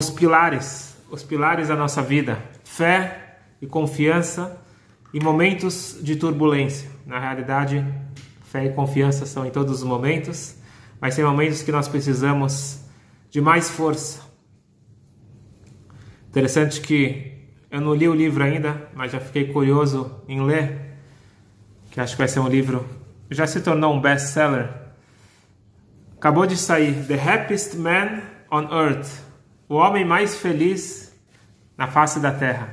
os pilares, os pilares da nossa vida: fé e confiança em momentos de turbulência. Na realidade, fé e confiança são em todos os momentos, mas tem momentos que nós precisamos de mais força. Interessante que eu não li o livro ainda, mas já fiquei curioso em ler, que acho que vai ser um livro já se tornou um best-seller. Acabou de sair The Happiest Man on Earth o Homem Mais Feliz na Face da Terra.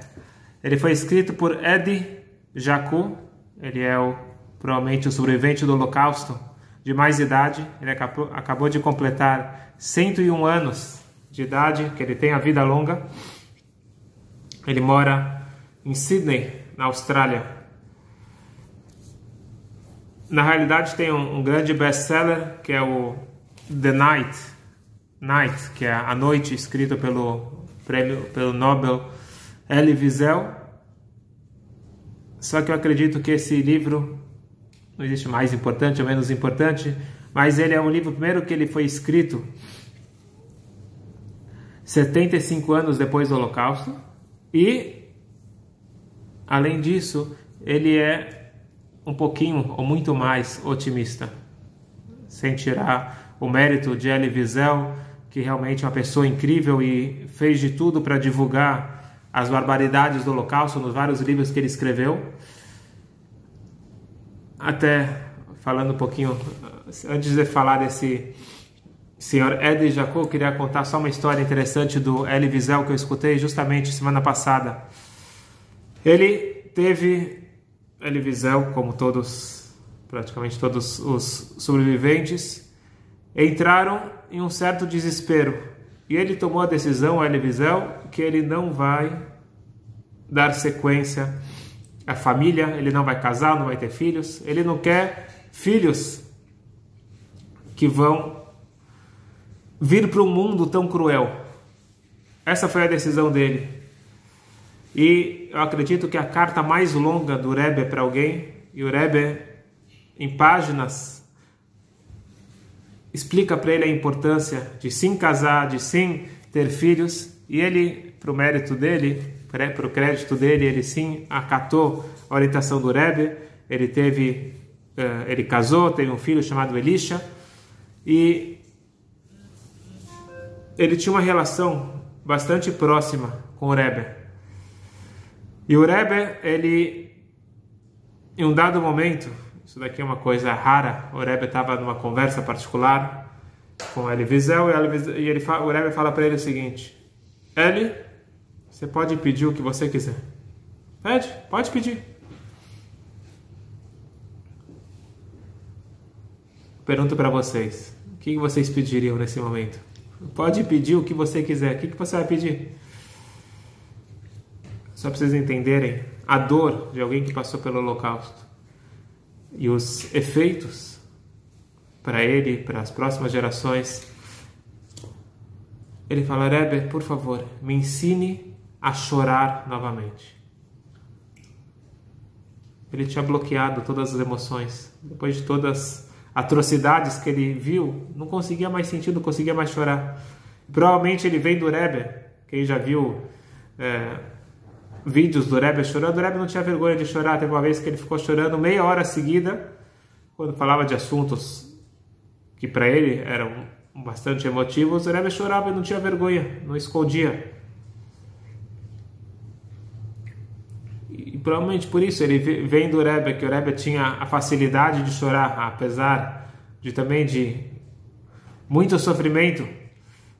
Ele foi escrito por Eddie Jacu, ele é o, provavelmente o sobrevivente do Holocausto de mais idade, ele acabou, acabou de completar 101 anos de idade, que ele tem a vida longa. Ele mora em Sydney, na Austrália. Na realidade, tem um, um grande best-seller que é o The Night, Night, que é A Noite, escrito pelo prêmio pelo Nobel Elie Wiesel. Só que eu acredito que esse livro não existe mais importante ou menos importante, mas ele é um livro primeiro que ele foi escrito 75 anos depois do Holocausto e além disso, ele é um pouquinho ou muito mais otimista, sem tirar o mérito de Elie Wiesel que realmente é uma pessoa incrível e fez de tudo para divulgar as barbaridades do Holocausto nos vários livros que ele escreveu. Até falando um pouquinho, antes de falar desse senhor Eddie Jacob, queria contar só uma história interessante do Elie Wiesel que eu escutei justamente semana passada. Ele teve, Elie Wiesel, como todos, praticamente todos os sobreviventes, entraram em um certo desespero. E ele tomou a decisão, a Wiesel, que ele não vai dar sequência à família, ele não vai casar, não vai ter filhos, ele não quer filhos que vão vir para um mundo tão cruel. Essa foi a decisão dele. E eu acredito que a carta mais longa do Rebbe para alguém, e o Rebbe, em páginas, explica para ele a importância de sim casar, de sim ter filhos, e ele, para o mérito dele, para o crédito dele, ele sim acatou a orientação do Rebbe, ele teve, uh, ele casou, teve um filho chamado Elisha, e ele tinha uma relação bastante próxima com o Rebbe. E o Rebbe, ele, em um dado momento, isso daqui é uma coisa rara. O Rebbe estava numa conversa particular com Eli Wiesel e, ele, o Rebbe fala para ele o seguinte: Eli, você pode pedir o que você quiser. Pede, pode pedir. Pergunto para vocês: o que vocês pediriam nesse momento? Pode pedir o que você quiser. O que você vai pedir? Só para vocês entenderem a dor de alguém que passou pelo Holocausto e os efeitos para ele, para as próximas gerações. Ele fala: Rebbe, por favor, me ensine a chorar novamente. Ele tinha bloqueado todas as emoções. Depois de todas as atrocidades que ele viu, não conseguia mais sentir, não conseguia mais chorar. Provavelmente ele vem do Rebbe, quem já viu é, vídeos do Rebbe chorando, o Rebbe não tinha vergonha de chorar. Teve uma vez que ele ficou chorando meia hora seguida, quando falava de assuntos que para ele eram bastante emotivos, o Rebbe chorava e não tinha vergonha, não escondia. E provavelmente por isso ele vem do Rebbe, que o Rebbe tinha a facilidade de chorar, apesar de também de muito sofrimento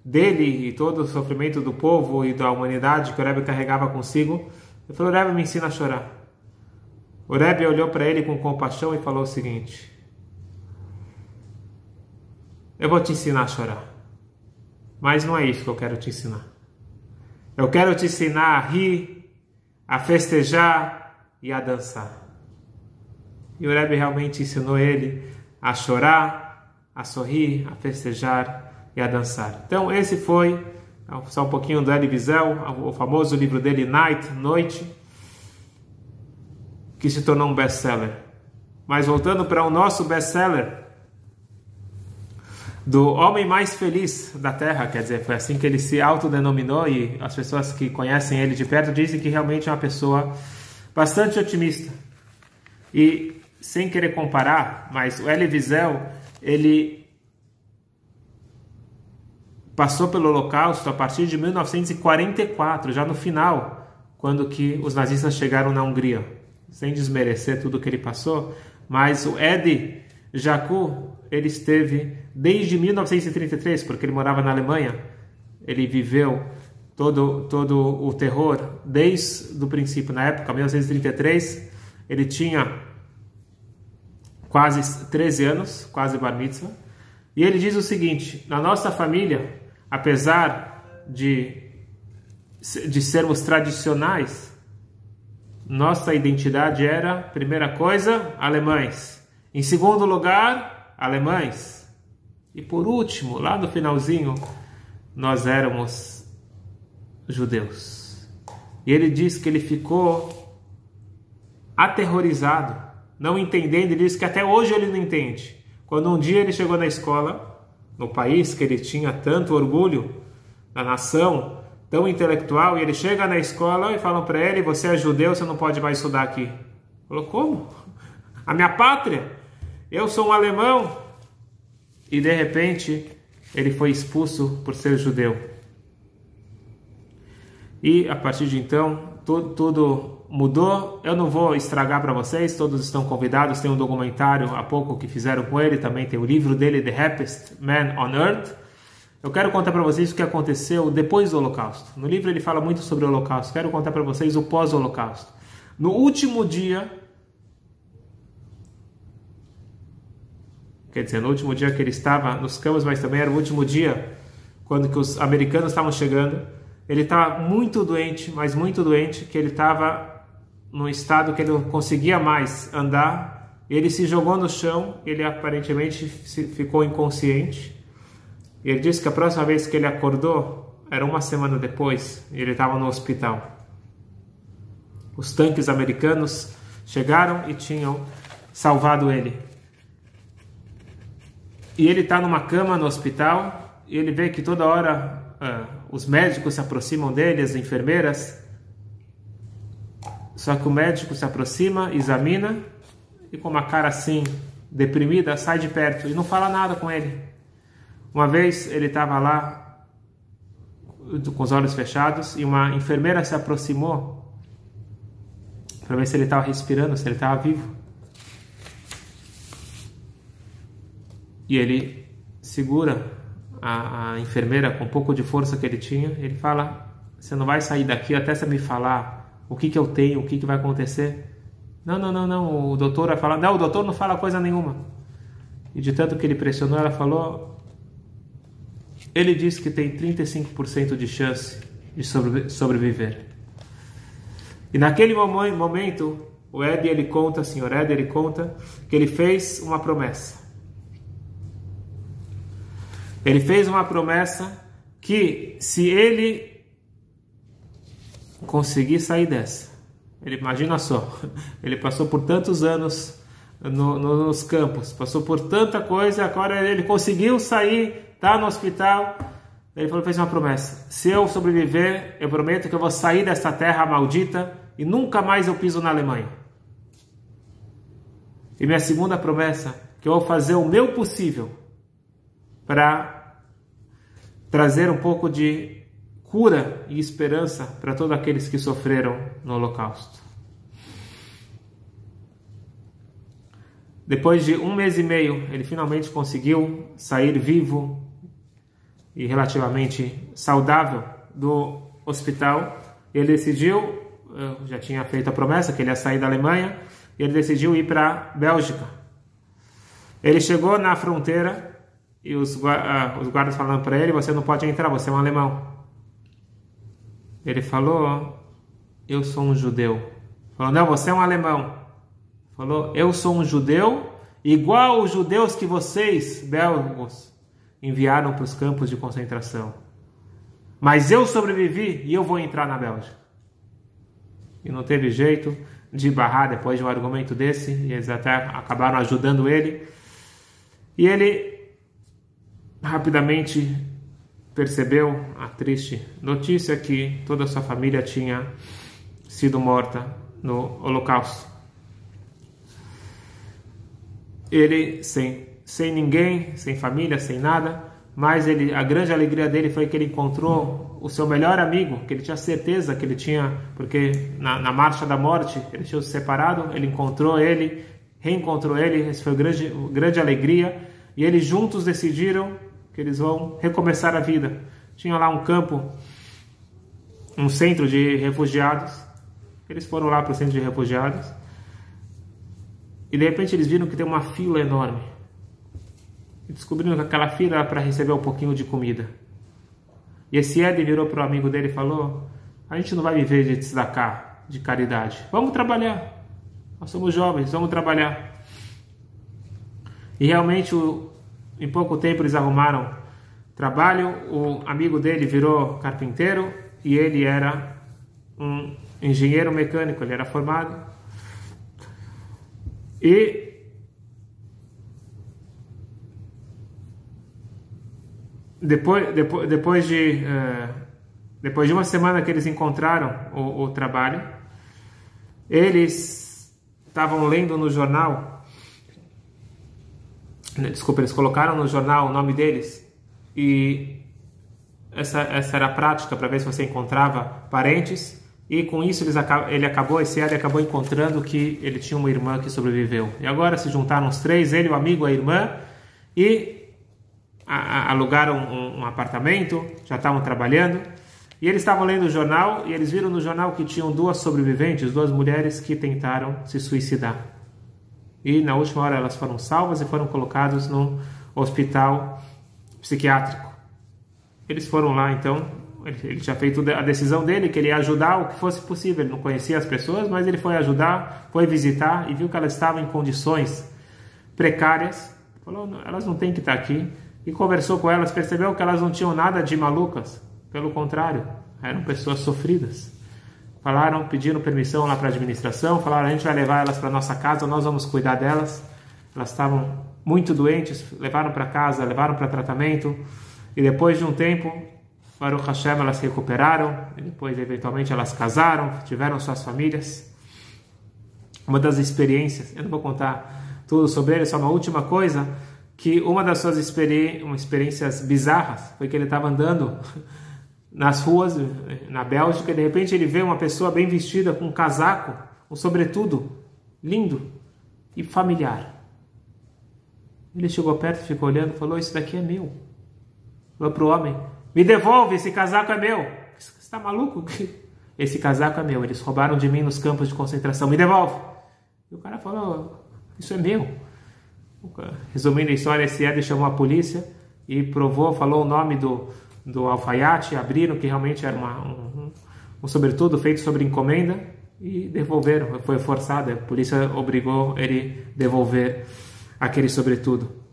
dele e todo o sofrimento do povo e da humanidade que o Rebbe carregava consigo, ele falou: Rebbe, me ensina a chorar. O Rebbe olhou para ele com compaixão e falou o seguinte: Eu vou te ensinar a chorar, mas não é isso que eu quero te ensinar. Eu quero te ensinar a rir, a festejar e a dançar. E o Rebbe realmente ensinou ele a chorar, a sorrir, a festejar e a dançar. Então, esse foi só um pouquinho do Elie Wiesel, o famoso livro dele, Night, Noite, que se tornou um best-seller. Mas voltando para o nosso best-seller, do homem mais feliz da Terra, quer dizer, foi assim que ele se autodenominou e as pessoas que conhecem ele de perto dizem que realmente é uma pessoa bastante otimista. E sem querer comparar, mas o Elie Wiesel, ele passou pelo Holocausto a partir de 1944, já no final, quando que os nazistas chegaram na Hungria. Sem desmerecer tudo que ele passou, mas o Edi Jacu, ele esteve desde 1933, porque ele morava na Alemanha. Ele viveu todo, todo o terror desde o princípio. Na época, 1933, ele tinha quase 13 anos, quase bar mitzvah. E ele diz o seguinte: na nossa família, apesar de, de sermos tradicionais, nossa identidade era, primeira coisa, alemães. Em segundo lugar, alemães. E por último, lá no finalzinho, nós éramos judeus. E ele diz que ele ficou aterrorizado, não entendendo, ele diz que até hoje ele não entende. Quando um dia ele chegou na escola, no país que ele tinha tanto orgulho, na nação tão intelectual, e ele chega na escola e falam para ele: Você é judeu, você não pode mais estudar aqui. Falou: Como? A minha pátria? eu sou um alemão. E de repente ele foi expulso por ser judeu. E a partir de então, tudo, tudo mudou. Eu não vou estragar para vocês, todos estão convidados. Tem um documentário há pouco que fizeram com ele, também tem o livro dele, The Happiest Man on Earth. Eu quero contar para vocês o que aconteceu depois do Holocausto. No livro ele fala muito sobre o Holocausto. Quero contar para vocês o pós-Holocausto. No último dia quer dizer, no último dia que ele estava nos campos, mas também era o último dia quando que os americanos estavam chegando. Ele estava muito doente, mas muito doente, que ele estava num estado que ele não conseguia mais andar. Ele se jogou no chão, ele aparentemente ficou inconsciente. Ele disse que a próxima vez que ele acordou era uma semana depois, ele estava no hospital. Os tanques americanos chegaram e tinham salvado ele. E ele está numa cama no hospital e ele vê que toda hora uh, os médicos se aproximam dele, as enfermeiras. Só que o médico se aproxima, examina e com uma cara assim deprimida sai de perto e não fala nada com ele. Uma vez ele estava lá com os olhos fechados e uma enfermeira se aproximou para ver se ele estava respirando, se ele estava vivo. e ele segura a, a, enfermeira com um pouco de força que ele tinha. Ele fala: Você não vai sair daqui até você me falar o que, que eu tenho, o que, que vai acontecer. Não, não, não, não. O doutor vai falar: Não, o doutor não fala coisa nenhuma. E de tanto que ele pressionou, ela falou: Ele disse que tem 35% de chance de sobreviver. E naquele momento, o Ed ele conta, o senhor Ed ele conta que ele fez uma promessa. Ele fez uma promessa que se ele conseguir sair dessa, ele imagina só, ele passou por tantos anos no, no, nos campos, passou por tanta coisa, agora ele conseguiu sair, está no hospital. Ele falou, fez uma promessa: se eu sobreviver, eu prometo que eu vou sair dessa terra maldita e nunca mais eu piso na Alemanha. E minha segunda promessa, que eu vou fazer o meu possível para trazer um pouco de cura e esperança para todos aqueles que sofreram no Holocausto. Depois de um mês e meio, ele finalmente conseguiu sair vivo e relativamente saudável do hospital. Ele decidiu, já tinha feito a promessa que ele ia sair da Alemanha, e ele decidiu ir para a Bélgica. Ele chegou na fronteira e os, os guardas falando para ele: Você não pode entrar, você é um alemão. Ele falou: Eu sou um judeu. Falou: Não, você é um alemão. Falou: Eu sou um judeu, igual os judeus que vocês, belgos, enviaram para os campos de concentração. Mas eu sobrevivi e eu vou entrar na Bélgica. E não teve jeito de barrar depois de um argumento desse, e eles até acabaram ajudando ele. E ele rapidamente percebeu a triste notícia que toda a sua família tinha sido morta no Holocausto. Ele sem sem ninguém, sem família, sem nada, mas ele, a grande alegria dele foi que ele encontrou o seu melhor amigo, que ele tinha certeza que ele tinha, porque na, na marcha da morte ele tinha se separado, ele encontrou ele, reencontrou ele, essa foi grande, grande alegria, e eles juntos decidiram que eles vão recomeçar a vida. Tinha lá um campo, um centro de refugiados, eles foram lá para o centro de refugiados, e de repente eles viram que tem uma fila enorme e descobrindo que aquela fila era para receber um pouquinho de comida. E esse Ed virou para o amigo dele e falou: A gente não vai viver de tzedakah, de caridade. Vamos trabalhar. Nós somos jovens, vamos trabalhar. E realmente, em pouco tempo, eles arrumaram trabalho. O amigo dele virou carpinteiro e ele era um engenheiro mecânico, ele era formado. E depois, depois, depois de uh, depois de uma semana que eles encontraram o, o trabalho, eles estavam lendo no jornal, desculpa, eles colocaram no jornal o nome deles e essa, essa era a prática para ver se você encontrava parentes e com isso eles, ele acabou, esse Ed acabou encontrando que ele tinha uma irmã que sobreviveu. E agora se juntaram os três, ele, o amigo, a irmã, e alugaram um, um apartamento, já estavam trabalhando, e eles estavam lendo o jornal e eles viram no jornal que tinham duas sobreviventes, duas mulheres que tentaram se suicidar. E na última hora elas foram salvas e foram colocadas no hospital psiquiátrico. Eles foram lá então, ele, tinha feito a decisão dele que ele ia ajudar o que fosse possível. Ele não conhecia as pessoas, mas ele foi ajudar, foi visitar e viu que elas estavam em condições precárias. Falou: elas não têm que estar aqui e conversou com elas, percebeu que elas não tinham nada de malucas, pelo contrário, eram pessoas sofridas. Falaram, pediram permissão lá para a administração, falaram: a gente vai levar elas para nossa casa, nós vamos cuidar delas. Elas estavam muito doentes, levaram para casa, levaram para tratamento, e depois de um tempo, o Hashem, elas se recuperaram, depois, eventualmente, elas casaram, tiveram suas famílias. Uma das experiências, eu não vou contar tudo sobre ele, só uma última coisa que uma das suas experi experiências bizarras foi que ele estava andando nas ruas na Bélgica e de repente ele vê uma pessoa bem vestida com um casaco, um sobretudo lindo e familiar. Ele chegou perto, ficou olhando falou: Isso daqui é meu. Falou para o homem: Me devolve, esse casaco é meu. Você está maluco? Esse casaco é meu. Eles roubaram de mim nos campos de concentração. Me devolve. E o cara falou: Isso é meu. Resumindo a história, esse Ed chamou a polícia e provou, falou o nome do, do alfaiate, abriram que realmente era uma, um, um sobretudo feito sobre encomenda e devolveram. Foi forçado, a polícia obrigou ele devolver aquele sobretudo.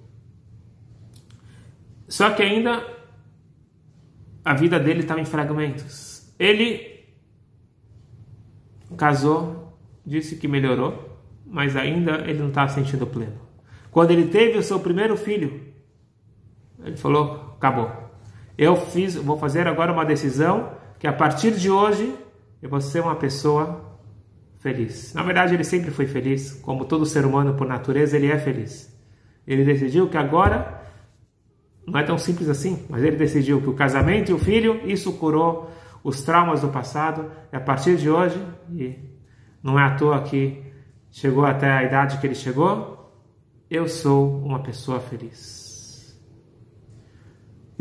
Só que ainda a vida dele estava em fragmentos. Ele casou, disse que melhorou, mas ainda ele não estava sentindo pleno. Quando ele teve o seu primeiro filho, ele falou: acabou. Eu fiz, vou fazer agora uma decisão que a partir de hoje eu vou ser uma pessoa feliz. Na verdade, ele sempre foi feliz, como todo ser humano por natureza, ele é feliz. Ele decidiu que agora não é tão simples assim, mas ele decidiu que o casamento e o filho, isso curou os traumas do passado, e a partir de hoje, e não é à toa que chegou até a idade que ele chegou, eu sou uma pessoa feliz.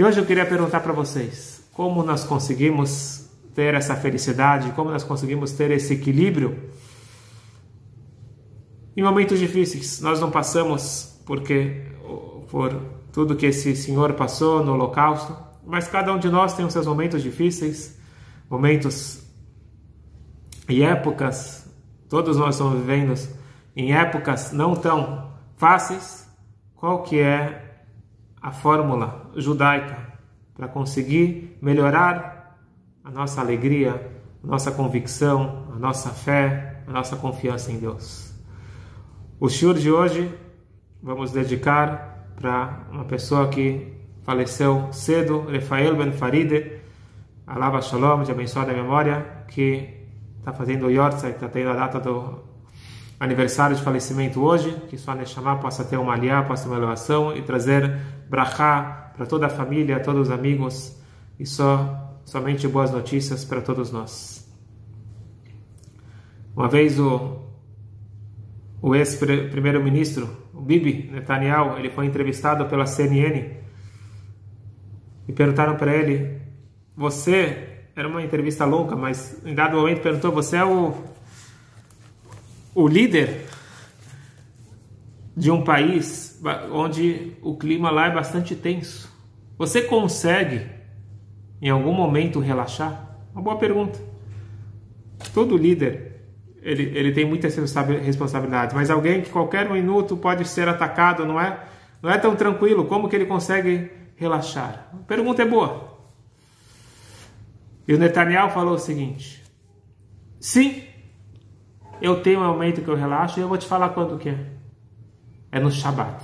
E hoje eu queria perguntar para vocês: como nós conseguimos ter essa felicidade, como nós conseguimos ter esse equilíbrio em momentos difíceis? Nós não passamos porque por tudo que esse Senhor passou no Holocausto, mas cada um de nós tem os seus momentos difíceis, momentos e épocas. Todos nós estamos vivendo em épocas não tão fáceis, qual que é a fórmula judaica para conseguir melhorar a nossa alegria, a nossa convicção, a nossa fé, a nossa confiança em Deus. O shiur de hoje vamos dedicar para uma pessoa que faleceu cedo, Rafael Ben Faride, Alava Shalom, de abençoada memória, que está fazendo o Yortzai, que está tendo a data do aniversário de falecimento hoje, que sua Neshama possa ter uma aliá, possa ter uma elevação e trazer brachá para toda a família, todos os amigos e só somente boas notícias para todos nós. Uma vez o, o ex-primeiro-ministro, o Bibi Netanyahu, ele foi entrevistado pela CNN e perguntaram para ele: Você, era uma entrevista longa, mas em dado momento perguntou: Você é o o líder de um país onde o clima lá é bastante tenso. Você consegue em algum momento relaxar? Uma boa pergunta. Todo líder ele, ele tem muitas responsabilidades, mas alguém que qualquer minuto pode ser atacado, não é? Não é tão tranquilo. Como que ele consegue relaxar? A pergunta é boa. E o Netanyahu falou o seguinte: sim, eu tenho um momento que eu relaxo e eu vou te falar quando que é. É no Shabat.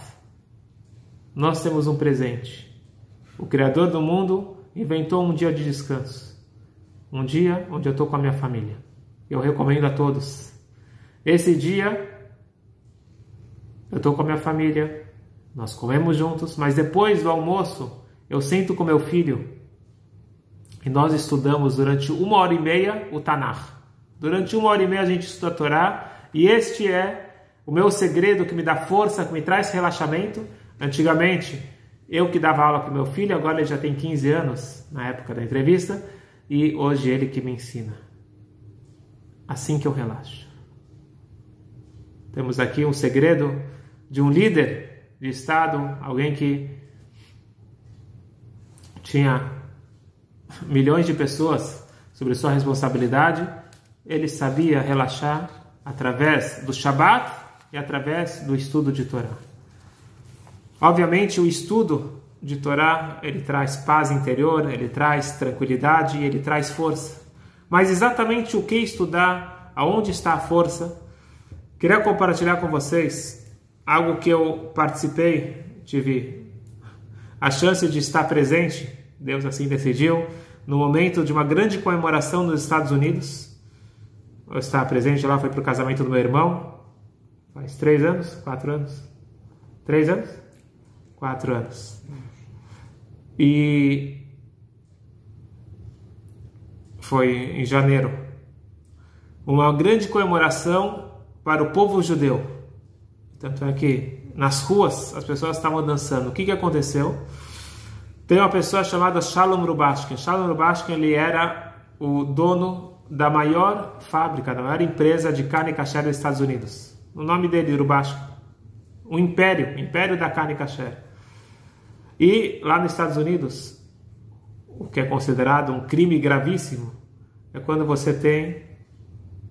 Nós temos um presente. O Criador do mundo inventou um dia de descanso. Um dia onde eu estou com a minha família. Eu recomendo a todos. Esse dia eu estou com a minha família, nós comemos juntos, mas depois do almoço eu sento com meu filho e nós estudamos durante uma hora e meia o Tanakh. Durante uma hora e meia a gente estuda a Torá e este é o meu segredo que me dá força, que me traz relaxamento. Antigamente, eu que dava aula para meu filho, agora ele já tem 15 anos, na época da entrevista, e hoje ele que me ensina. Assim que eu relaxo. Temos aqui um segredo de um líder de Estado, alguém que tinha milhões de pessoas sobre sua responsabilidade ele sabia relaxar através do Shabat e através do estudo de Torá. Obviamente, o estudo de Torá ele traz paz interior, ele traz tranquilidade, ele traz força. Mas exatamente o que estudar, aonde está a força? Queria compartilhar com vocês algo que eu participei, tive a chance de estar presente, Deus assim decidiu, no momento de uma grande comemoração nos Estados Unidos, eu estava presente lá, foi para o casamento do meu irmão, faz três anos, quatro anos, três anos, quatro anos. E foi em janeiro, uma grande comemoração para o povo judeu. Tanto é que nas ruas as pessoas estavam dançando. O que, que aconteceu? Tem uma pessoa chamada Shalom Rubashkin. Shalom Rubashkin ele era o dono da maior fábrica, da maior empresa de carne kasher dos Estados Unidos. O nome dele, Urubashko. O império, o império da carne kasher. E lá nos Estados Unidos, o que é considerado um crime gravíssimo é quando você tem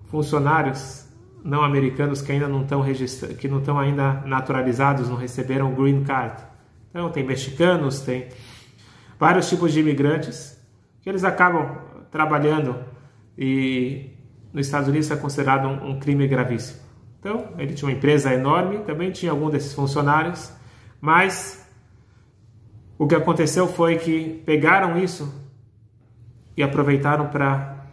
funcionários não americanos que ainda não estão registrados, que não estão ainda naturalizados, não receberam green card. Então tem mexicanos, tem vários tipos de imigrantes que eles acabam trabalhando e nos Estados Unidos é considerado um, um, crime gravíssimo. Então, ele tinha uma empresa enorme, também tinha algum desses funcionários, mas o que aconteceu foi que pegaram isso e aproveitaram para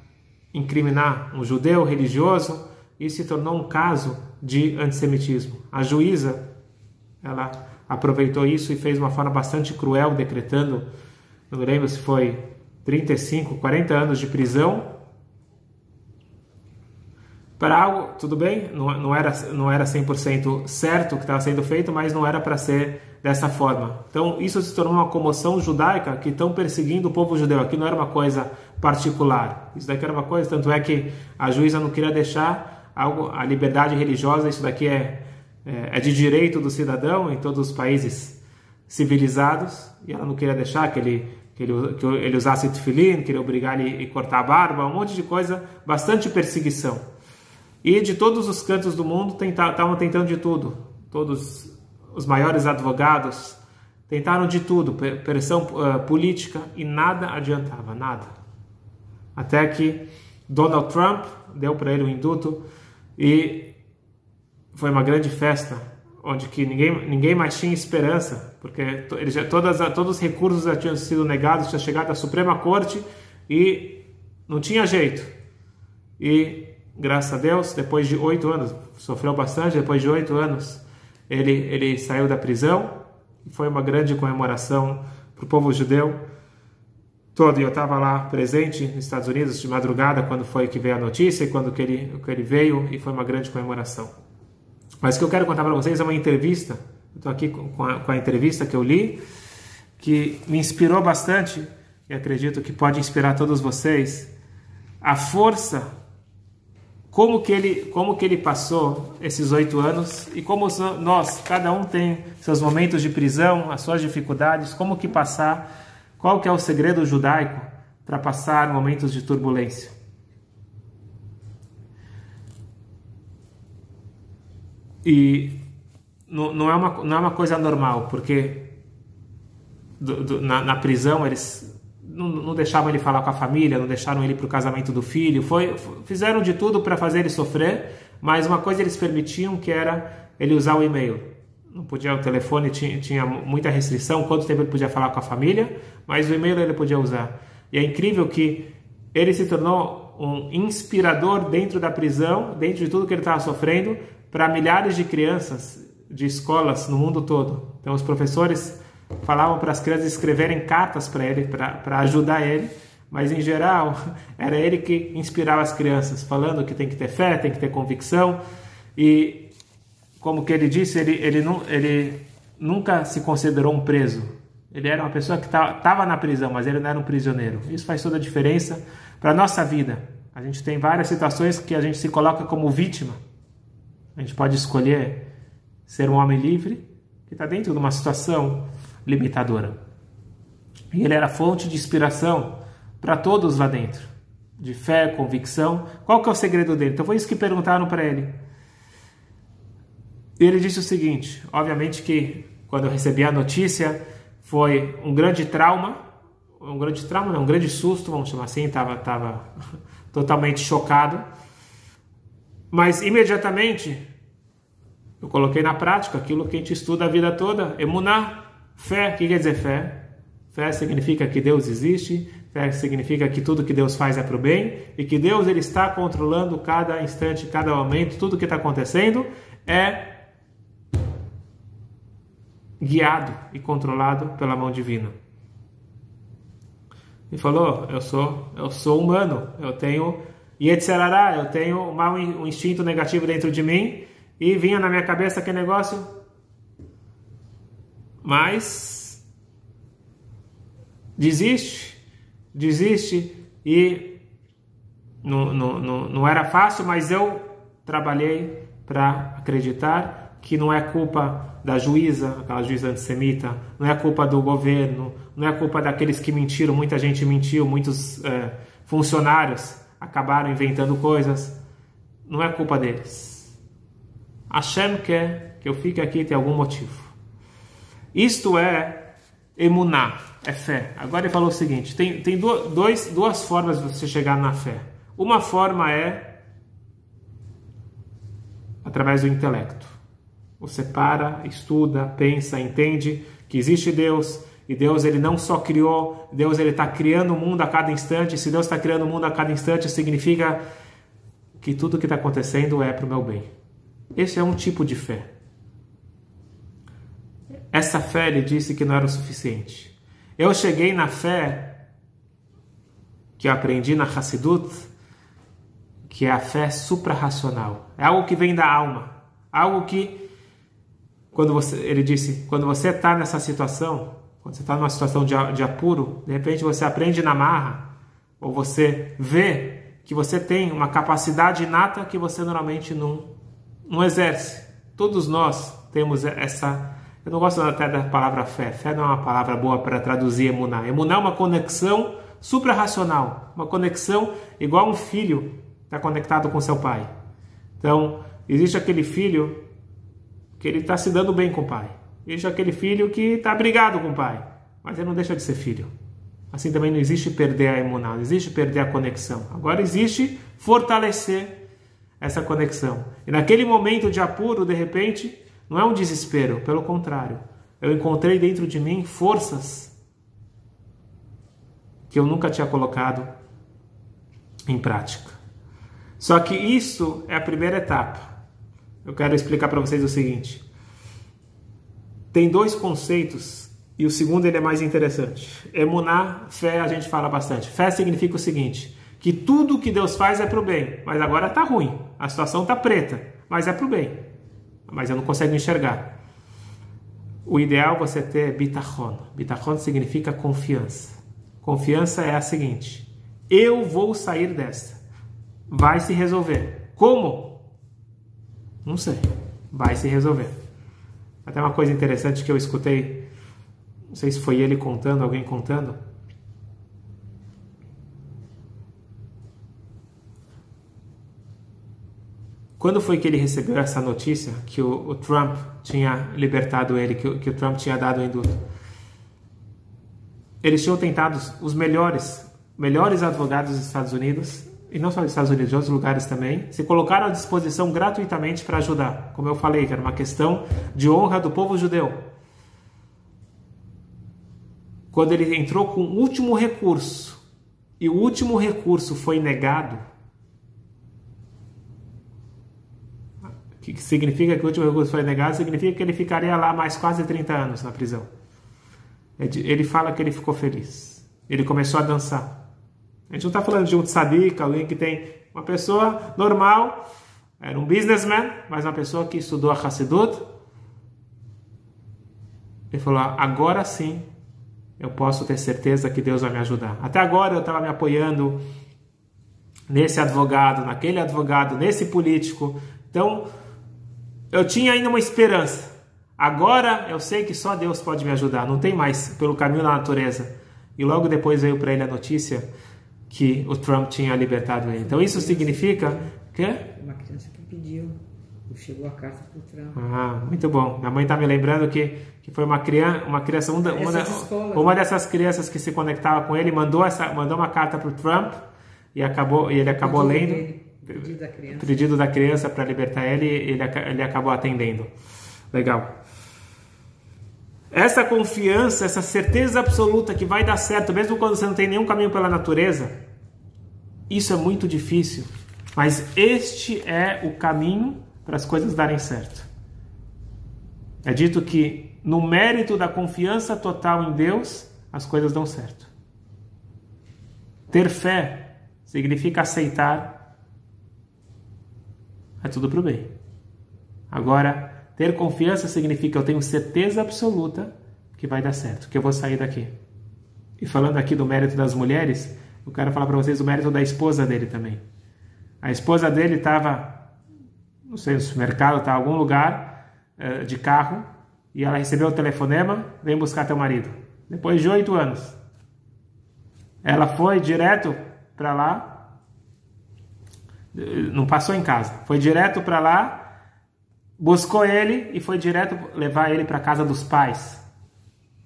incriminar um judeu religioso e se tornou um caso de antissemitismo. A juíza, ela aproveitou isso e fez uma forma bastante cruel, decretando, não lembro se foi 35, 40 anos de prisão para algo, tudo bem, não, não era, não era 100% certo o que estava sendo feito, mas não era para ser dessa forma. Então, isso se tornou uma comoção judaica que estão perseguindo o povo judeu. Aqui não era uma coisa particular, isso daqui era uma coisa, tanto é que a juíza não queria deixar algo, a liberdade religiosa, isso daqui é, é, é de direito do cidadão em todos os países civilizados, e ela não queria deixar que ele que ele, que ele usasse tefilim, queria obrigar ele a cortar a barba, um monte de coisa, bastante perseguição. E de todos os cantos do mundo estavam tentando de tudo. Todos os maiores advogados tentaram de tudo, pressão uh, política, e nada adiantava, nada. Até que Donald Trump deu para ele um induto e foi uma grande festa. onde que ninguém, ninguém mais tinha esperança, porque ele já, todas, todos os recursos já tinham sido negados, tinha chegado à Suprema Corte e não tinha jeito. E, graças a Deus, depois de oito anos, sofreu bastante, depois de oito anos, ele, ele saiu da prisão foi uma grande comemoração para o povo judeu todo. E eu estava lá presente nos Estados Unidos de madrugada quando foi que veio a notícia e quando que ele, que ele veio e foi uma grande comemoração. Mas o que eu quero contar para vocês é uma entrevista. Estou aqui com a, com a entrevista que eu li, que me inspirou bastante e acredito que pode inspirar todos vocês. A força como que ele, como que ele passou esses oito anos e como nós, cada um tem seus momentos de prisão, as suas dificuldades, como que passar, qual que é o segredo judaico para passar momentos de turbulência. E não, não, é, uma, não é uma coisa normal, porque do, do, na, na prisão eles não, não, deixavam ele falar com a família, não deixaram ele para o casamento do filho, foi, fizeram de tudo para fazer ele sofrer, mas uma coisa eles permitiam que era ele usar o e-mail. Não podia, o telefone tinha, tinha muita restrição, quanto tempo ele podia falar com a família, mas o e-mail ele podia usar. E é incrível que ele se tornou um inspirador dentro da prisão, dentro de tudo que ele estava sofrendo, para milhares de crianças de escolas no mundo todo. Então os professores falavam para as crianças escreverem cartas para ele, para ajudar ele, mas em geral era ele que inspirava as crianças, falando que tem que ter fé, tem que ter convicção, e como que ele disse, ele, ele, não, ele nunca se considerou um preso, ele era uma pessoa que estava na prisão, mas ele não era um prisioneiro. Isso faz toda a diferença para a nossa vida. A gente tem várias situações que a gente se coloca como vítima. A gente pode escolher ser um homem livre que está dentro de uma situação limitadora. E ele era fonte de inspiração para todos lá dentro, de fé, convicção. Qual que é o segredo dele? Então foi isso que perguntaram para ele. Ele disse o seguinte: obviamente que quando eu recebi a notícia foi um grande trauma, um grande trauma, não, um grande susto, vamos chamar assim, estava tava totalmente chocado. Mas imediatamente eu coloquei na prática aquilo que a gente estuda a vida toda, emunar, Fé, o que quer dizer fé? Fé significa que Deus existe, fé significa que tudo que Deus faz é para o bem e que Deus ele está controlando cada instante, cada momento, tudo que está acontecendo é guiado e controlado pela mão divina. Ele falou: eu sou, eu sou humano, eu tenho Yetzerará, eu tenho um instinto negativo dentro de mim e vinha na minha cabeça aquele negócio mas desiste, desiste e não, não, não, não era fácil, mas eu trabalhei para acreditar que não é culpa da juíza, aquela juíza antissemita, não é culpa do governo, não é culpa daqueles que mentiram, muita gente mentiu, muitos é, funcionários acabaram inventando coisas, não é culpa deles. Hashem quer que eu fique aqui tem algum motivo. Isto é emuná, é fé. Agora ele falou o seguinte: tem, tem dois, duas formas de você chegar na fé. Uma forma é através do intelecto. Você para, estuda, pensa, entende que existe Deus e Deus ele não só criou, Deus ele está criando o mundo a cada instante. Se Deus está criando o mundo a cada instante, significa que tudo que está acontecendo é para o meu bem. Esse é um tipo de fé. Essa fé ele disse que não era o suficiente. Eu cheguei na fé que eu aprendi na Hassidut, que é a fé suprarracional. É algo que vem da alma. Algo que, quando você, ele disse, quando você está nessa situação, quando você está numa situação de, de apuro, de repente você aprende na marra, ou você vê que você tem uma capacidade inata que você normalmente não, não exerce. Todos nós temos essa eu não gosto até da palavra fé. Fé não é uma palavra boa para traduzir emuná. Emuná é uma conexão suprarracional, uma conexão igual um filho está conectado com seu pai. Então, existe aquele filho que ele está se dando bem com o pai. Existe aquele filho que está brigado com o pai, mas ele não deixa de ser filho. Assim também não existe perder a emuná, não existe perder a conexão. Agora existe fortalecer essa conexão. E naquele momento de apuro, de repente, Não é um desespero, pelo contrário. Eu encontrei dentro de mim forças que eu nunca tinha colocado em prática. Só que isso é a primeira etapa. Eu quero explicar para vocês o seguinte: tem dois conceitos e o segundo ele é mais interessante. Emuná, fé, a gente fala bastante. Fé significa o seguinte: que tudo que Deus faz é para o bem, mas agora está ruim, a situação está preta, mas é para o bem, mas eu não consigo enxergar. O ideal é você ter bitachon. Bitachon significa confiança. Confiança é a seguinte: eu vou sair dessa, vai se resolver. Como? Não sei, vai se resolver. Até uma coisa interessante que eu escutei, não sei se foi ele contando, alguém contando Quando foi que ele recebeu essa notícia que o, o Trump tinha libertado ele, que, que, o Trump tinha dado o induto? Eles tinham tentado os melhores, melhores advogados dos Estados Unidos, e não só dos Estados Unidos, de outros lugares também, se colocaram à disposição gratuitamente para ajudar. Como eu falei, que era uma questão de honra do povo judeu. Quando ele entrou com o último recurso, e o último recurso foi negado, que significa que o último recurso foi negado, significa que ele ficaria lá mais quase 30 anos na prisão. Ele fala que ele ficou feliz. Ele começou a dançar. A gente não está falando de um tzadik, alguém que tem uma pessoa normal, era um businessman, mas uma pessoa que estudou a Hassidut. Ele falou: agora sim eu posso ter certeza que Deus vai me ajudar. Até agora eu estava me apoiando nesse advogado, naquele advogado, nesse político. Então, eu tinha ainda uma esperança. Agora eu sei que só Deus pode me ajudar, não tem mais pelo caminho da natureza. E logo depois veio para ele a notícia que o Trump tinha libertado ele. Então isso significa que uma criança que pediu, chegou a carta para o Trump. Ah, muito bom. Minha mãe está me lembrando que, que foi uma criança, uma criança, uma, uma, escolas, uma dessas crianças que se conectava com ele mandou essa, mandou uma carta para o Trump e acabou e ele acabou lendo. Dele pedido da criança, pedido da criança para libertar ele, ele, ele acabou atendendo. Legal. Essa confiança, essa certeza absoluta que vai dar certo, mesmo quando você não tem nenhum caminho pela natureza, isso é muito difícil. Mas este é o caminho para as coisas darem certo. É dito que no mérito da confiança total em Deus, as coisas dão certo. Ter fé significa aceitar é tudo para o bem. Agora, ter confiança significa que eu tenho certeza absoluta que vai dar certo, que eu vou sair daqui. E falando aqui do mérito das mulheres, eu quero falar para vocês o mérito da esposa dele também. A esposa dele estava, não sei, no supermercado, em algum lugar uh, de carro, e ela recebeu o telefonema: vem buscar teu marido. Depois de oito anos. Ela foi direto para lá, não passou em casa, foi direto para lá, buscou ele e foi direto levar ele para casa dos pais.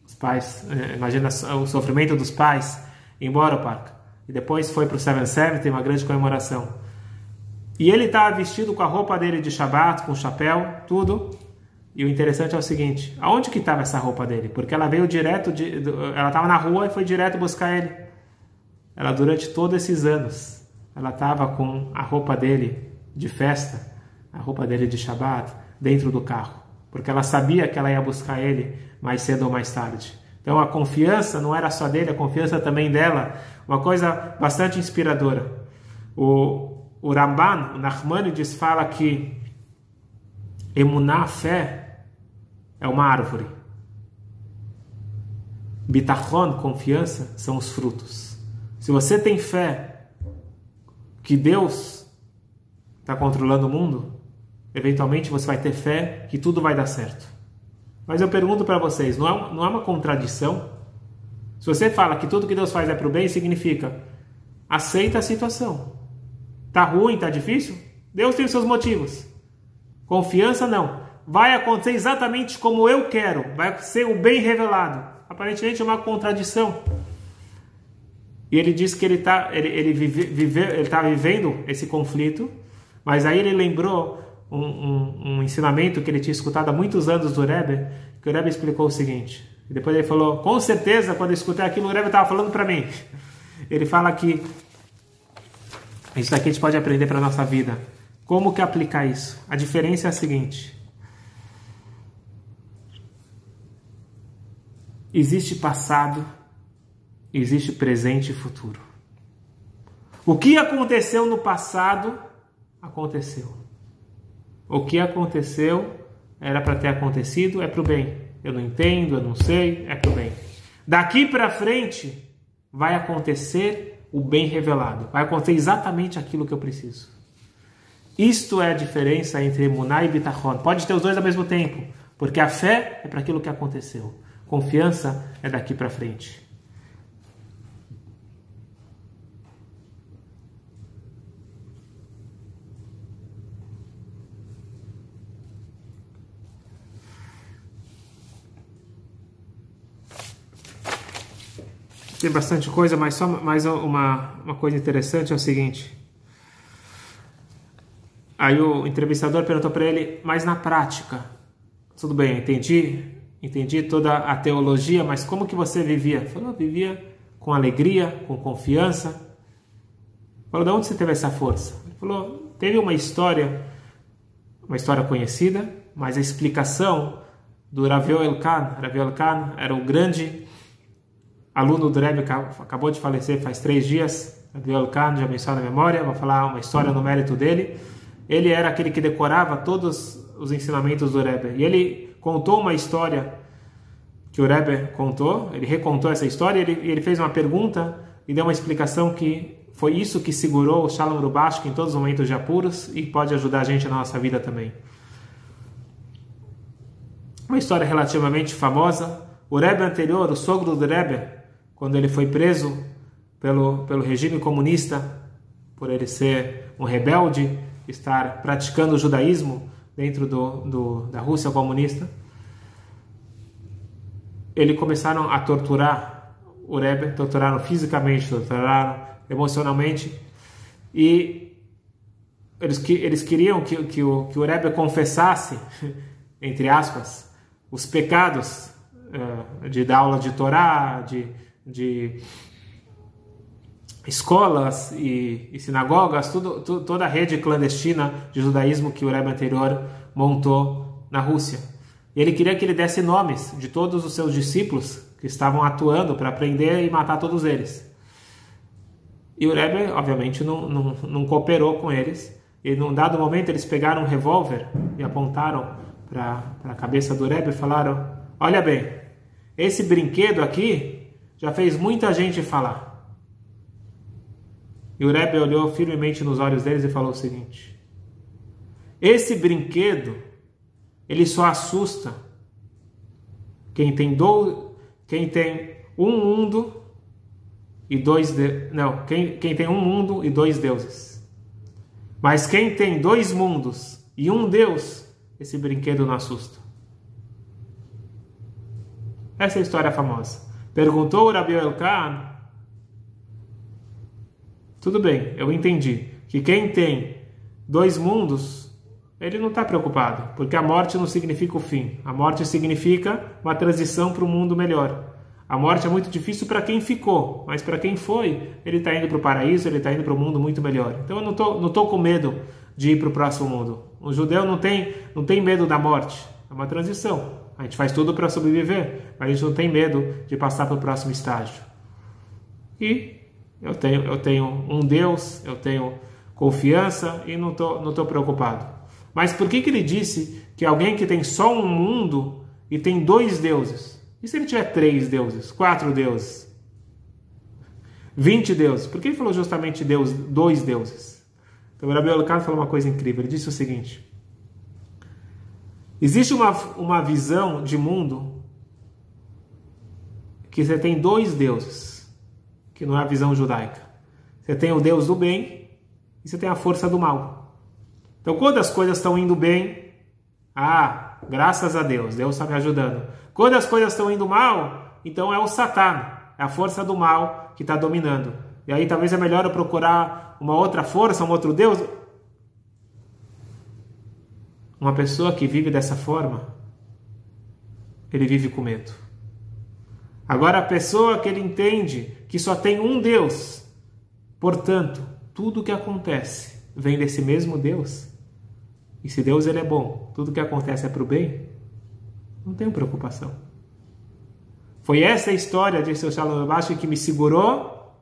Os pais, eh, imagina o sofrimento dos pais, embora parque. E depois foi para o Seven Seven, tem uma grande comemoração. E ele estava vestido com a roupa dele de Shabbat, com chapéu, tudo. E o interessante é o seguinte: aonde que estava essa roupa dele? Porque ela veio direto, de, ela estava na rua e foi direto buscar ele. Ela durante todos esses anos ela estava com a roupa dele de festa, a roupa dele de Shabat, dentro do carro, porque ela sabia que ela ia buscar ele mais cedo ou mais tarde. Então a confiança não era só dele, a confiança também dela, uma coisa bastante inspiradora. O, o Ramban, o Nachmanides, fala que emuná, fé, é uma árvore. Bitachon, confiança, são os frutos. Se você tem fé que Deus está controlando o mundo, eventualmente você vai ter fé que tudo vai dar certo. Mas eu pergunto para vocês, não é, não é uma contradição? Se você fala que tudo que Deus faz é para o bem, significa aceita a situação. Tá ruim, tá difícil? Deus tem os seus motivos. Confiança não. Vai acontecer exatamente como eu quero. Vai ser o bem revelado. Aparentemente é uma contradição. E ele disse que ele está ele, ele vive, vive, tá vivendo esse conflito, mas aí ele lembrou um, um, um, ensinamento que ele tinha escutado há muitos anos do Rebbe, que o Rebbe explicou o seguinte. E depois ele falou, com certeza, quando eu escutei aquilo, o Rebbe estava falando para mim. Ele fala que isso daqui a gente pode aprender para a nossa vida. Como que aplicar isso? A diferença é a seguinte. Existe passado, existe presente e futuro. O que aconteceu no passado, aconteceu. O que aconteceu era para ter acontecido, é para o bem. Eu não entendo, eu não sei, é para o bem. Daqui para frente vai acontecer o bem revelado. Vai acontecer exatamente aquilo que eu preciso. Isto é a diferença entre Emuná e Bitachon. Pode ter os dois ao mesmo tempo, porque a fé é para aquilo que aconteceu. Confiança é daqui para frente. Tem bastante coisa, mas só mais uma, uma coisa interessante é o seguinte. Aí o entrevistador perguntou para ele, mas na prática, tudo bem, entendi, entendi toda a teologia, mas como que você vivia? Falou, vivia com alegria, com confiança. Falou, de onde você teve essa força? Ele falou, teve uma história, uma história conhecida, mas a explicação do Ravel Elkan, Ravel Elkan era o grande aluno do Rebbe, acabou de falecer faz três dias, Ravel Elkan, de abençoar a memória, vou falar uma história no mérito dele ele era aquele que decorava todos os ensinamentos do Rebbe. E ele contou uma história que o Rebbe contou, ele recontou essa história, ele, ele fez uma pergunta e deu uma explicação que foi isso que segurou o Shalom Rubashk em todos os momentos de apuros e pode ajudar a gente na nossa vida também. Uma história relativamente famosa. O Rebbe anterior, o sogro do Rebbe, quando ele foi preso pelo, pelo regime comunista, por ele ser um rebelde, estar praticando o judaísmo dentro do, do, da Rússia comunista, eles começaram a torturar o Rebbe, torturaram fisicamente, torturaram emocionalmente, e eles, eles queriam que, que, o, que o Rebbe confessasse, entre aspas, os pecados uh, de dar aula de Torá, de, de escolas e, e sinagogas, tudo, tu, toda a rede clandestina de judaísmo que o Rebbe anterior montou na Rússia. Ele queria que ele desse nomes de todos os seus discípulos que estavam atuando para prender e matar todos eles. E o Rebbe, obviamente, não, não, não cooperou com eles. E num dado momento eles pegaram um revólver e apontaram para a cabeça do Rebbe e falaram: Olha bem, esse brinquedo aqui já fez muita gente falar. E o Rebbe olhou firmemente nos olhos deles e falou o seguinte: Esse brinquedo, ele só assusta quem tem do, quem tem um mundo e dois de, não, quem, quem tem um mundo e dois deuses. Mas quem tem dois mundos e um Deus, esse brinquedo não assusta. Essa é a história famosa. Perguntou Rabi Elkan tudo bem, eu entendi que quem tem dois mundos, ele não está preocupado, porque a morte não significa o fim. A morte significa uma transição para um mundo melhor. A morte é muito difícil para quem ficou, mas para quem foi, ele está indo para o paraíso, ele está indo para um mundo muito melhor. Então eu não tô, não tô com medo de ir para o próximo mundo. O judeu não tem, não tem medo da morte. É uma transição. A gente faz tudo para sobreviver, mas a gente não tem medo de passar para o próximo estágio. E eu tenho, eu tenho um Deus, eu tenho confiança e não estou não tô preocupado. Mas por que, que ele disse que alguém que tem só um mundo e tem dois deuses? E se ele tiver três deuses, quatro deuses, vinte deuses? Por que ele falou justamente Deus, dois deuses? Então o Rabi Alucard falou uma coisa incrível. Ele disse o seguinte: existe uma, uma visão de mundo que você tem dois deuses que não é a visão judaica. Você tem o Deus do bem e você tem a força do mal. Então, quando as coisas estão indo bem, ah, graças a Deus, Deus está me ajudando. Quando as coisas estão indo mal, então é o Satã, é a força do mal que está dominando. E aí talvez é melhor eu procurar uma outra força, um outro Deus. Uma pessoa que vive dessa forma, ele vive com medo. Agora, a pessoa que ele entende que só tem um Deus, portanto, tudo que acontece vem desse mesmo Deus. E se Deus ele é bom, tudo que acontece é para o bem, não tenho preocupação. Foi essa história, disse o Shalom Abashi, que me segurou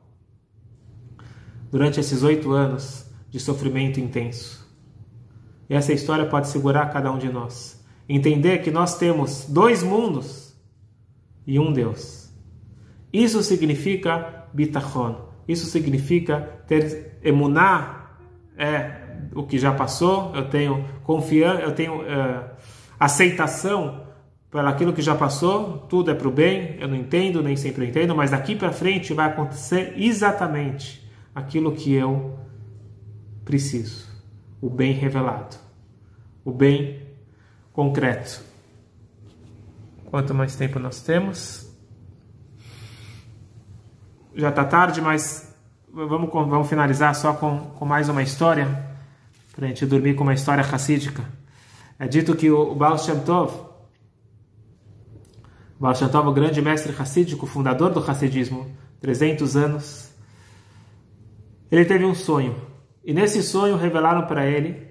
durante esses oito anos de sofrimento intenso. E essa história pode segurar cada um de nós. Entender que nós temos dois mundos e um Deus. Isso significa bitachon. Isso significa ter emuná, é o que já passou, eu tenho confiança, eu tenho é, aceitação pelo aquilo que já passou, tudo é para o bem, eu não entendo, nem sempre entendo, mas daqui para frente vai acontecer exatamente aquilo que eu preciso, o bem revelado, o bem concreto. Quanto mais tempo nós temos, já está tarde, mas vamos, vamos finalizar só com, com mais uma história, para a gente dormir com uma história racídica. É dito que o, Baal Shem Tov, o Baal Shem Tov, o grande mestre racídico, fundador do racidismo, 300 anos, ele teve um sonho. E nesse sonho revelaram para ele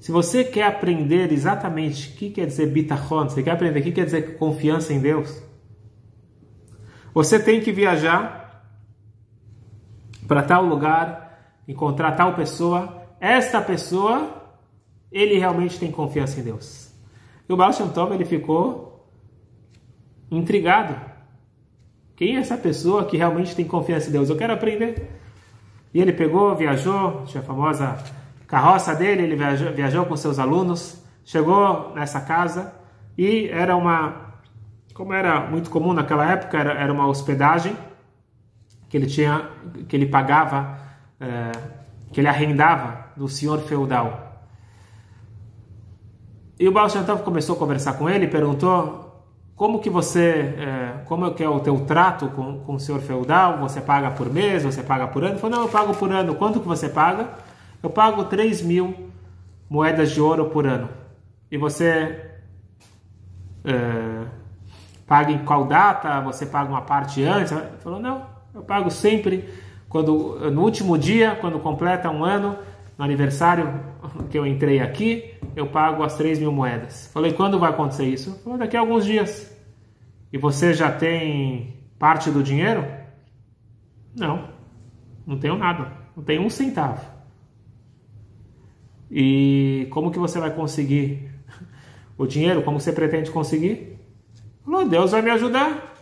se você quer aprender exatamente o que quer dizer bitachon, você quer aprender o que quer dizer confiança em Deus, você tem que viajar para tal lugar, encontrar tal pessoa. Esta pessoa, ele realmente tem confiança em Deus. E o Baal Shem Tov, ele ficou intrigado. Quem é essa pessoa que realmente tem confiança em Deus? Eu quero aprender. E ele pegou, viajou, tinha a famosa carroça dele, ele viajou, viajou com seus alunos, chegou nessa casa e era uma como era muito comum naquela época, era, era uma hospedagem que ele tinha, que ele pagava, é, que ele arrendava do senhor feudal. E o Baal Shem Tov começou a conversar com ele, perguntou como que você, é, como é que é o teu trato com, com o senhor feudal? Você paga por mês? Você paga por ano? Ele falou, não, eu pago por ano. Quanto que você paga? Eu pago 3 mil moedas de ouro por ano. E você é, paga em qual data? Você paga uma parte antes? Ele falou, não, eu pago sempre quando no último dia, quando completa um ano, no aniversário que eu entrei aqui, eu pago as 3 mil moedas. Falei, quando vai acontecer isso? Falou, daqui a alguns dias. E você já tem parte do dinheiro? Não, não tenho nada, não tenho um centavo. E como que você vai conseguir o dinheiro? Como você pretende conseguir? Falou, Deus vai me ajudar.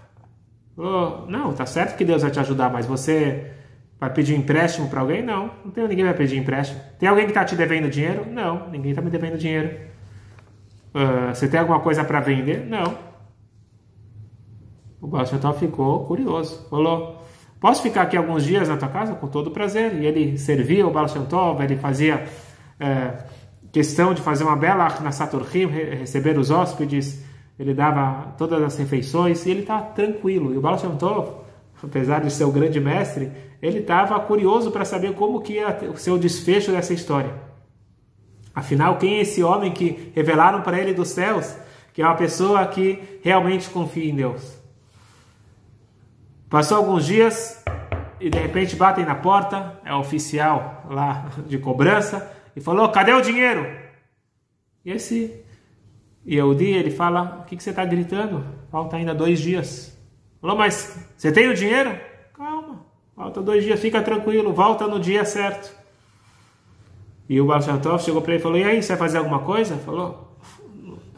Falou, não, tá certo que Deus vai te ajudar, mas você vai pedir um empréstimo para alguém? Não, não tem ninguém vai pedir empréstimo. Tem alguém que está te devendo dinheiro? Não, ninguém está me devendo dinheiro. Uh, você tem alguma coisa para vender? Não. O Baal ficou curioso. Falou, posso ficar aqui alguns dias na tua casa? Com todo prazer. E ele servia o Baal ele fazia uh, questão de fazer uma bela na Saturhim, receber os hóspedes, ele dava todas as refeições e ele estava tranquilo. E o Baal Shem Tov, apesar de ser o grande mestre, ele estava curioso para saber como que ia o seu desfecho dessa história. Afinal, quem é esse homem que revelaram para ele dos céus, que é uma pessoa que realmente confia em Deus? Passou alguns dias e de repente batem na porta, é o oficial lá de cobrança, e falou: Cadê o dinheiro? E esse e dia ele fala: O que, que você está gritando? Falta ainda dois dias. Falou, mas você tem o dinheiro? Calma, falta dois dias, fica tranquilo, volta no dia certo. E o Baal chegou para ele e falou: E aí, você vai fazer alguma coisa? Falou: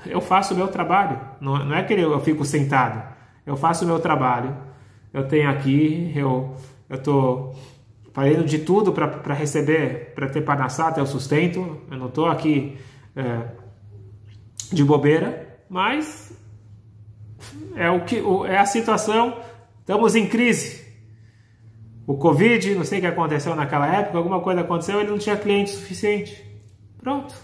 Eu faço o meu trabalho. Não, não é que eu fico sentado. Eu faço o meu trabalho. Eu tenho aqui, eu estou fazendo de tudo para receber, para ter panassá, ter o sustento. Eu não estou aqui. É, de bobeira, mas é o que é a situação. Estamos em crise. O Covid, não sei o que aconteceu naquela época, alguma coisa aconteceu, ele não tinha cliente suficiente. Pronto.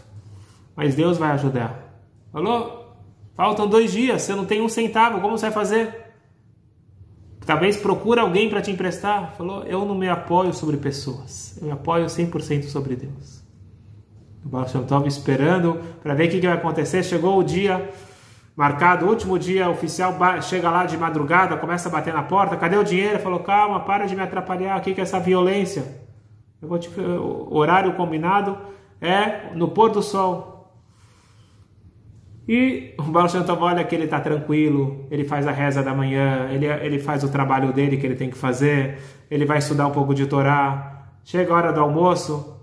Mas Deus vai ajudar. Falou? Faltam dois dias, você não tem um centavo, como você vai fazer? Talvez procura alguém para te emprestar. Falou, eu não me apoio sobre pessoas, eu me apoio 100% sobre Deus. O Baal Shem Tov esperando para ver o que, que vai acontecer. Chegou o dia marcado, último dia oficial, chega lá de madrugada, começa a bater na porta. Cadê o dinheiro? Falou: calma, para de me atrapalhar. O que, que é essa violência? Eu vou te... O horário combinado é no pôr do sol. E o Tov olha que ele está tranquilo, ele faz a reza da manhã, ele, ele faz o trabalho dele que ele tem que fazer, ele vai estudar um pouco de Torá. Chega a hora do almoço,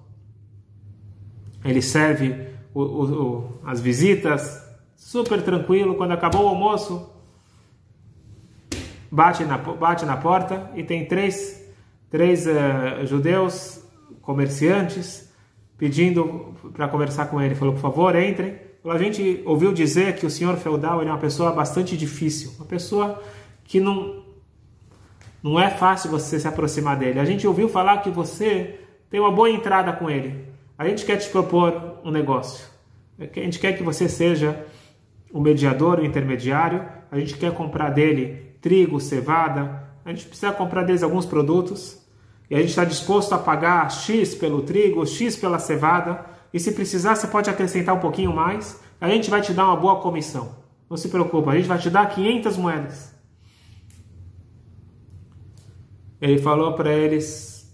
ele serve o, o, o, as visitas, super tranquilo. Quando acabou o almoço, bate na, bate na porta e tem três, três uh, judeus comerciantes pedindo para conversar com ele. Falou, por favor, entrem. A gente ouviu dizer que o senhor feudal é uma pessoa bastante difícil, uma pessoa que não, não é fácil você se aproximar dele. A gente ouviu falar que você tem uma boa entrada com ele. A gente quer te propor um negócio. A gente quer que você seja o mediador, o intermediário. A gente quer comprar dele trigo, cevada. A gente precisa comprar deles alguns produtos. E a gente está disposto a pagar X pelo trigo, X pela cevada e se precisar, você pode acrescentar um pouquinho mais. A gente vai te dar uma boa comissão. Não se preocupe, a gente vai te dar 500 moedas. Ele falou para eles: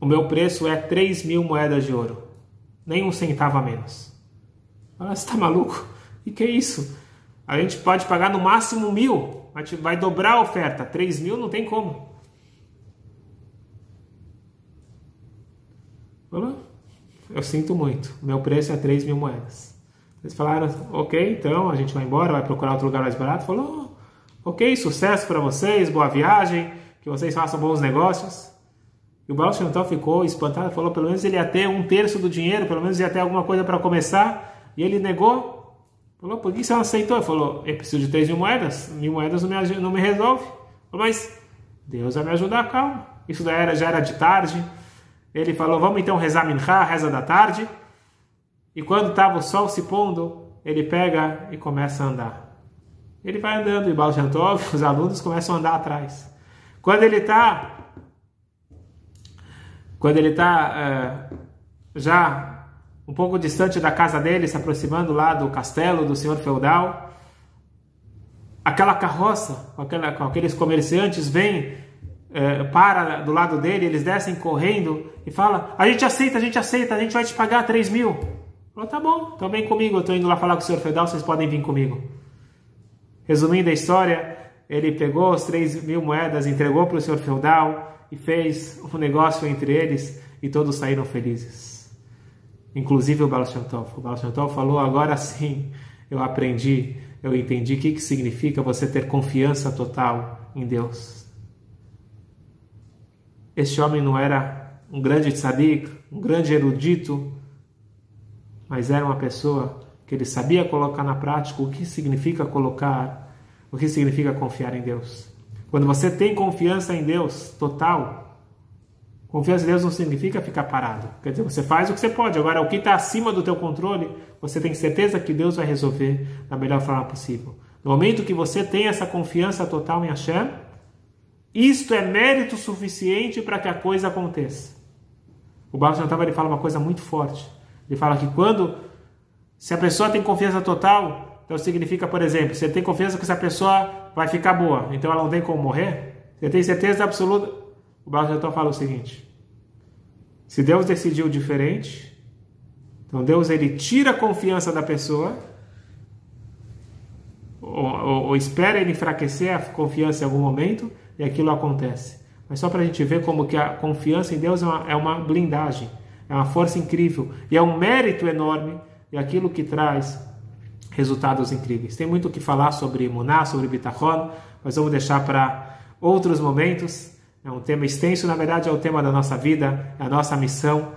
O meu preço é 3 mil moedas de ouro. Nem um centavo a menos. Ah, você está maluco? E que é isso? A gente pode pagar no máximo mil. Vai dobrar a oferta. 3 mil não tem como. Falou? Eu sinto muito, meu preço é 3 mil moedas. Eles falaram, ok, então a gente vai embora, vai procurar outro lugar mais barato. Falou, ok, sucesso para vocês, boa viagem, que vocês façam bons negócios. E o Baal ficou espantado, falou, pelo menos ele ia ter um terço do dinheiro, pelo menos ia ter alguma coisa para começar. E ele negou. Falou, por que você não aceitou? Ele falou, eu preciso de 3 mil moedas, mil moedas não me, não me resolve. Falou, mas Deus vai me ajudar, calma. Isso era, já era de tarde. Ele falou: Vamos então rezar Minchá, reza da tarde. E quando estava o sol se pondo, ele pega e começa a andar. Ele vai andando e Baal os alunos começam a andar atrás. Quando ele está. Quando ele está uh, já um pouco distante da casa dele, se aproximando lá do castelo do senhor feudal, aquela carroça aquela, com aqueles comerciantes vem é, para do lado dele, eles descem correndo e fala: A gente aceita, a gente aceita, a gente vai te pagar 3 mil. Falou: Tá bom, então vem comigo, eu estou indo lá falar com o senhor feudal, vocês podem vir comigo. Resumindo a história, ele pegou os 3 mil moedas, entregou para o senhor feudal e fez um negócio entre eles e todos saíram felizes. Inclusive o Baal. O Baal falou: Agora sim eu aprendi, eu entendi o que, que significa você ter confiança total em Deus. Este homem não era um grande tzadik, um grande erudito, mas era uma pessoa que ele sabia colocar na prática o que significa colocar, o que significa confiar em Deus. Quando você tem confiança em Deus total, confiança em Deus não significa ficar parado. Quer dizer, você faz o que você pode. Agora, o que está acima do teu controle, você tem certeza que Deus vai resolver da melhor forma possível. No momento que você tem essa confiança total em Hashem, isto é mérito suficiente para que a coisa aconteça. O Baal Shem ele fala uma coisa muito forte. Ele fala que quando se a pessoa tem confiança total, então significa, por exemplo, você tem confiança que essa pessoa vai ficar boa, então ela não tem como morrer. Você tem certeza absoluta. O Baal Shem fala o seguinte: se Deus decidiu diferente, então Deus ele tira a confiança da pessoa ou, ou, ou espera ele enfraquecer a confiança em algum momento e aquilo acontece. Mas só para a gente ver como que a confiança em Deus é uma, é uma blindagem, é uma força incrível e é um mérito enorme e aquilo que traz resultados incríveis. Tem muito o que falar sobre Muná, sobre Bitachon, mas vamos deixar para outros momentos. É um tema extenso, na verdade é o tema da nossa vida, é a nossa missão.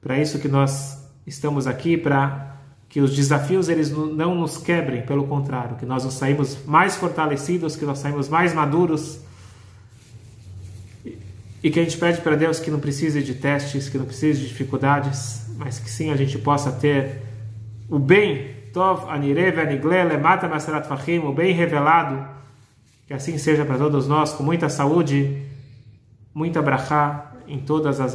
Para isso que nós estamos aqui, para que os desafios eles não nos quebrem, pelo contrário, que nós nos saímos mais fortalecidos, que nós saímos mais maduros e que a gente pede para Deus que não precise de testes, que não precise de dificuldades, mas que sim a gente possa ter o bem, Tov, Anirev, Anigle, Lemata, Maserat Fahim, o bem revelado, que assim seja para todos nós, com muita saúde, muita brachá em todas as